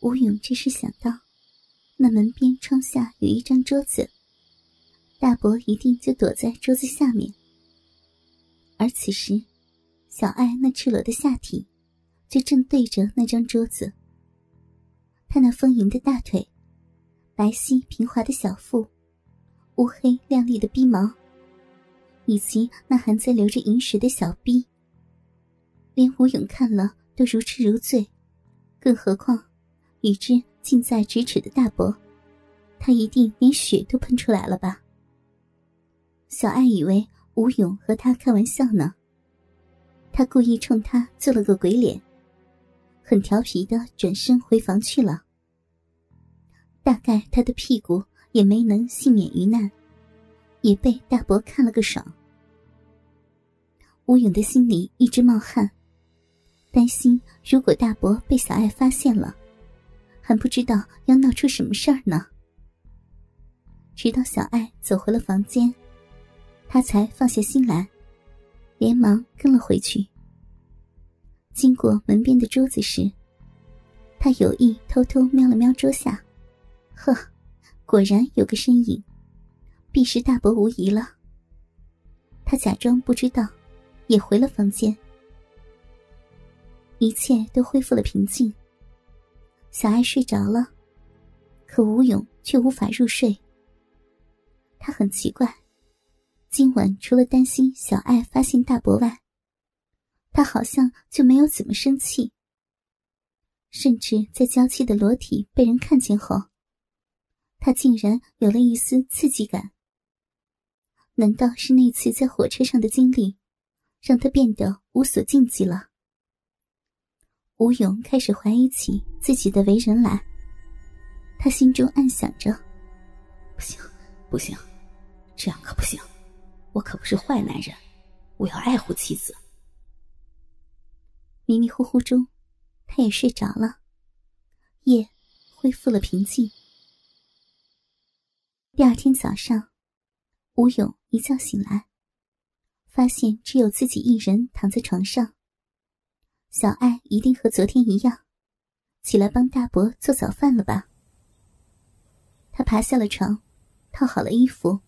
吴勇这时想到，那门边窗下有一张桌子，大伯一定就躲在桌子下面。而此时，小爱那赤裸的下体，就正对着那张桌子。她那丰盈的大腿，白皙平滑的小腹，乌黑亮丽的逼毛，以及那还在流着银水的小逼，连吴勇看了都如痴如醉，更何况与之近在咫尺的大伯，他一定连血都喷出来了吧？小爱以为。吴勇和他开玩笑呢。他故意冲他做了个鬼脸，很调皮的转身回房去了。大概他的屁股也没能幸免于难，也被大伯看了个爽。吴勇的心里一直冒汗，担心如果大伯被小爱发现了，还不知道要闹出什么事儿呢。直到小爱走回了房间。他才放下心来，连忙跟了回去。经过门边的桌子时，他有意偷偷瞄了瞄桌下，呵，果然有个身影，必是大伯无疑了。他假装不知道，也回了房间。一切都恢复了平静。小爱睡着了，可吴勇却无法入睡。他很奇怪。今晚除了担心小爱发现大伯外，他好像就没有怎么生气。甚至在娇妻的裸体被人看见后，他竟然有了一丝刺激感。难道是那次在火车上的经历，让他变得无所禁忌了？吴勇开始怀疑起自己的为人来。他心中暗想着：“不行，不行，这样可不行。”我可不是坏男人，我要爱护妻子。迷迷糊糊中，他也睡着了，夜恢复了平静。第二天早上，吴勇一觉醒来，发现只有自己一人躺在床上。小爱一定和昨天一样，起来帮大伯做早饭了吧？他爬下了床，套好了衣服。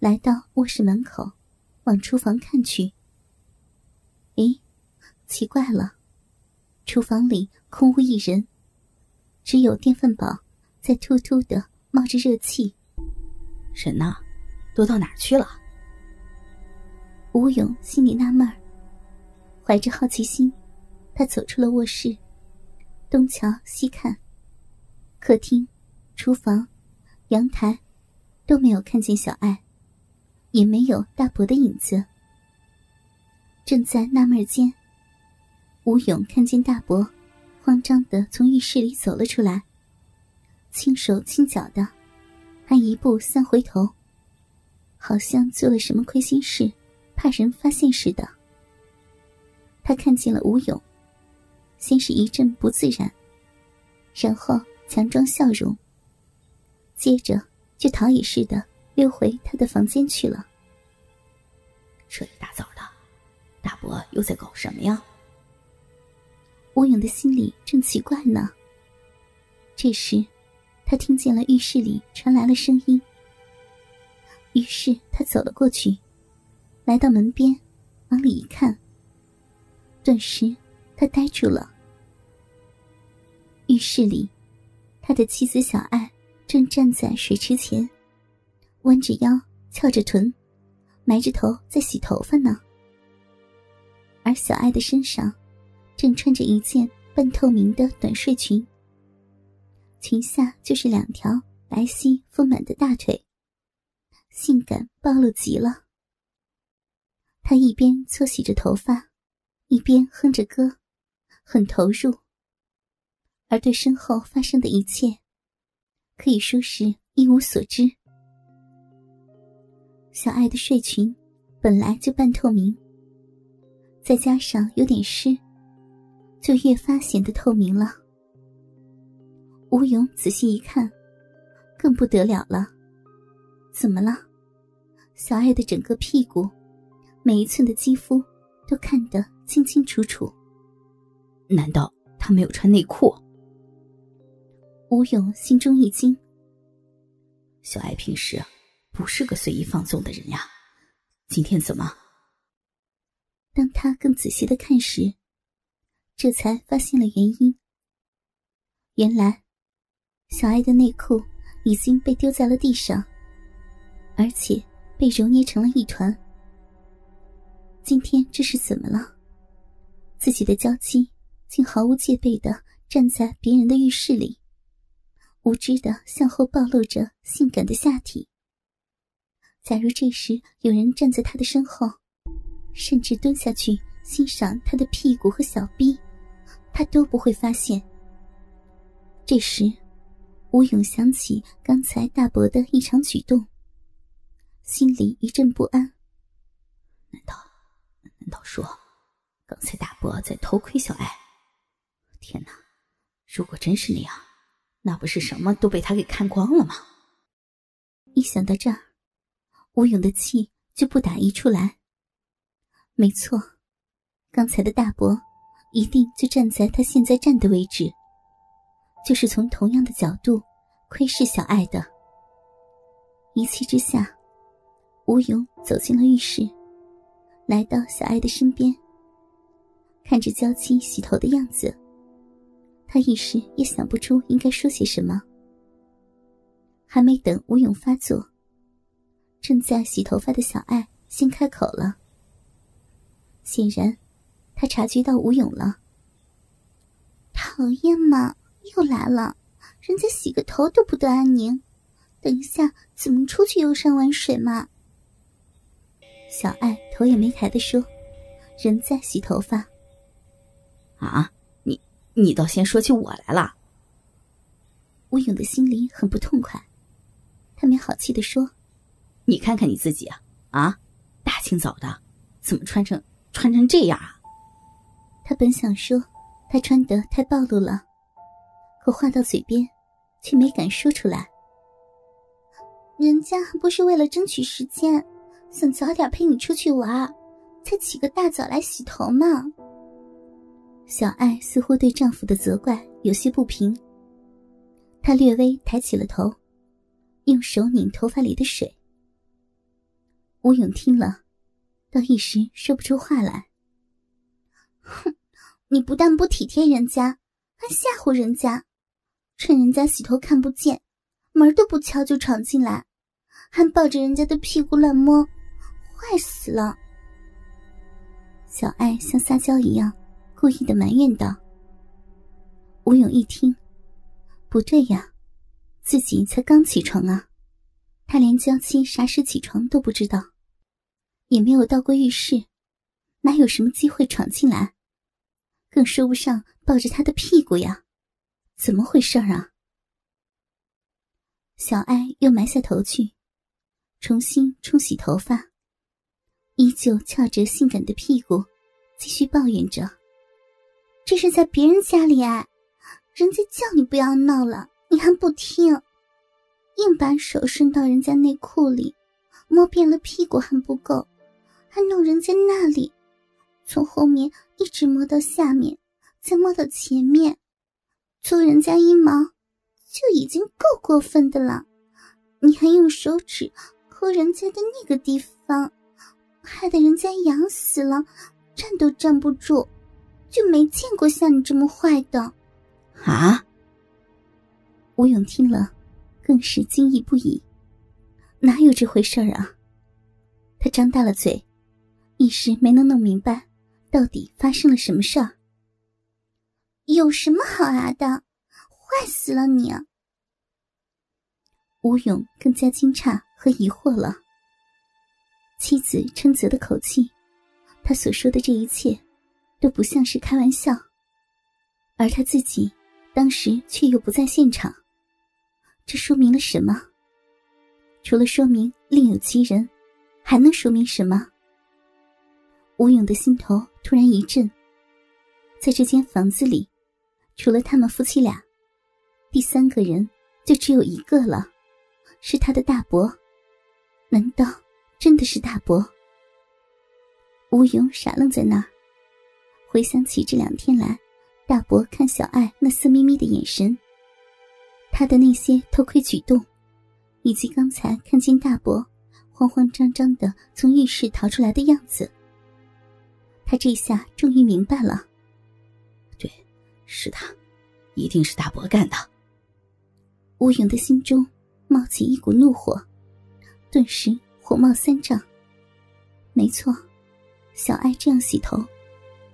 来到卧室门口，往厨房看去。咦，奇怪了，厨房里空无一人，只有电饭煲在突突的冒着热气。人呢？都到哪儿去了？吴勇心里纳闷儿，怀着好奇心，他走出了卧室，东瞧西看，客厅、厨房、阳台都没有看见小爱。也没有大伯的影子。正在纳闷间，吴勇看见大伯慌张的从浴室里走了出来，轻手轻脚的，还一步三回头，好像做了什么亏心事，怕人发现似的。他看见了吴勇，先是一阵不自然，然后强装笑容，接着就逃也似的。溜回他的房间去了。这一大早的，大伯又在搞什么呀？吴勇的心里正奇怪呢。这时，他听见了浴室里传来了声音。于是他走了过去，来到门边，往里一看。顿时，他呆住了。浴室里，他的妻子小爱正站在水池前。弯着腰，翘着臀，埋着头在洗头发呢。而小爱的身上，正穿着一件半透明的短睡裙，裙下就是两条白皙丰满的大腿，性感暴露极了。他一边搓洗着头发，一边哼着歌，很投入。而对身后发生的一切，可以说是一无所知。小爱的睡裙本来就半透明，再加上有点湿，就越发显得透明了。吴勇仔细一看，更不得了了。怎么了？小爱的整个屁股，每一寸的肌肤都看得清清楚楚。难道他没有穿内裤？吴勇心中一惊，小艾平时不是个随意放纵的人呀，今天怎么？当他更仔细的看时，这才发现了原因。原来，小艾的内裤已经被丢在了地上，而且被揉捏成了一团。今天这是怎么了？自己的娇妻竟毫无戒备的站在别人的浴室里，无知的向后暴露着性感的下体。假如这时有人站在他的身后，甚至蹲下去欣赏他的屁股和小臂，他都不会发现。这时，吴勇想起刚才大伯的异常举动，心里一阵不安。难道？难道说，刚才大伯在偷窥小艾？天哪！如果真是那样，那不是什么都被他给看光了吗？一想到这儿，吴勇的气就不打一处来。没错，刚才的大伯一定就站在他现在站的位置，就是从同样的角度窥视小艾的。一气之下，吴勇走进了浴室。来到小艾的身边，看着娇妻洗头的样子，他一时也想不出应该说些什么。还没等吴勇发作，正在洗头发的小艾先开口了。显然，他察觉到吴勇了。讨厌嘛，又来了，人家洗个头都不得安宁，等一下怎么出去游山玩水嘛？小艾头也没抬的说：“人在洗头发。”啊，你倒先说起我来了。吴勇的心里很不痛快，他没好气的说：“你看看你自己啊，啊，大清早的，怎么穿成穿成这样啊？”他本想说他穿得太暴露了，可话到嘴边，却没敢说出来。人家不是为了争取时间。想早点陪你出去玩，才起个大早来洗头嘛。小爱似乎对丈夫的责怪有些不平，她略微抬起了头，用手拧头发里的水。吴勇听了，倒一时说不出话来。哼，你不但不体贴人家，还吓唬人家，趁人家洗头看不见，门都不敲就闯进来，还抱着人家的屁股乱摸。坏死了！小爱像撒娇一样，故意的埋怨道。吴勇一听，不对呀，自己才刚起床啊，他连娇妻啥时起床都不知道，也没有到过浴室，哪有什么机会闯进来？更说不上抱着他的屁股呀，怎么回事啊？小艾又埋下头去，重新冲洗头发。依旧翘着性感的屁股，继续抱怨着：“这是在别人家里哎，人家叫你不要闹了，你还不听，硬把手伸到人家内裤里，摸遍了屁股还不够，还弄人家那里，从后面一直摸到下面，再摸到前面，搓人家阴毛，就已经够过分的了，你还用手指抠人家的那个地方。”害得人家痒死了，站都站不住，就没见过像你这么坏的。啊！吴勇听了，更是惊异不已。哪有这回事啊？他张大了嘴，一时没能弄明白，到底发生了什么事儿。有什么好啊的？坏死了你！吴勇更加惊诧和疑惑了。妻子称责的口气，他所说的这一切，都不像是开玩笑。而他自己当时却又不在现场，这说明了什么？除了说明另有其人，还能说明什么？吴勇的心头突然一震，在这间房子里，除了他们夫妻俩，第三个人就只有一个了，是他的大伯。难道？真的是大伯。吴勇傻愣在那儿，回想起这两天来大伯看小爱那色眯眯的眼神，他的那些偷窥举动，以及刚才看见大伯慌慌张张的从浴室逃出来的样子，他这下终于明白了。对，是他，一定是大伯干的。吴勇的心中冒起一股怒火，顿时火冒三丈。没错，小爱这样洗头，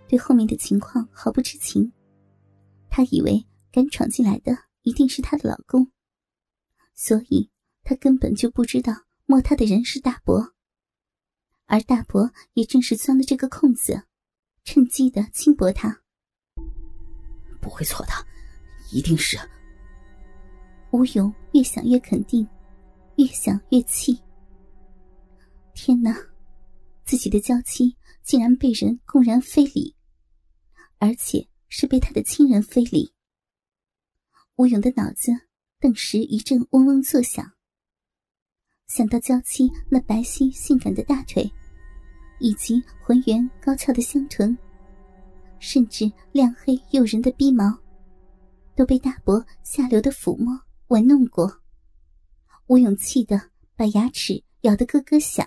对后面的情况毫不知情。她以为敢闯进来的一定是她的老公，所以她根本就不知道摸她的人是大伯。而大伯也正是钻了这个空子，趁机的轻薄她。不会错的，一定是。吴勇越想越肯定，越想越气。天哪！自己的娇妻竟然被人公然非礼，而且是被他的亲人非礼。吴勇的脑子顿时一阵嗡嗡作响。想到娇妻那白皙性感的大腿，以及浑圆高翘的香臀，甚至亮黑诱人的逼毛，都被大伯下流的抚摸玩弄过，吴勇气得把牙齿咬得咯咯响。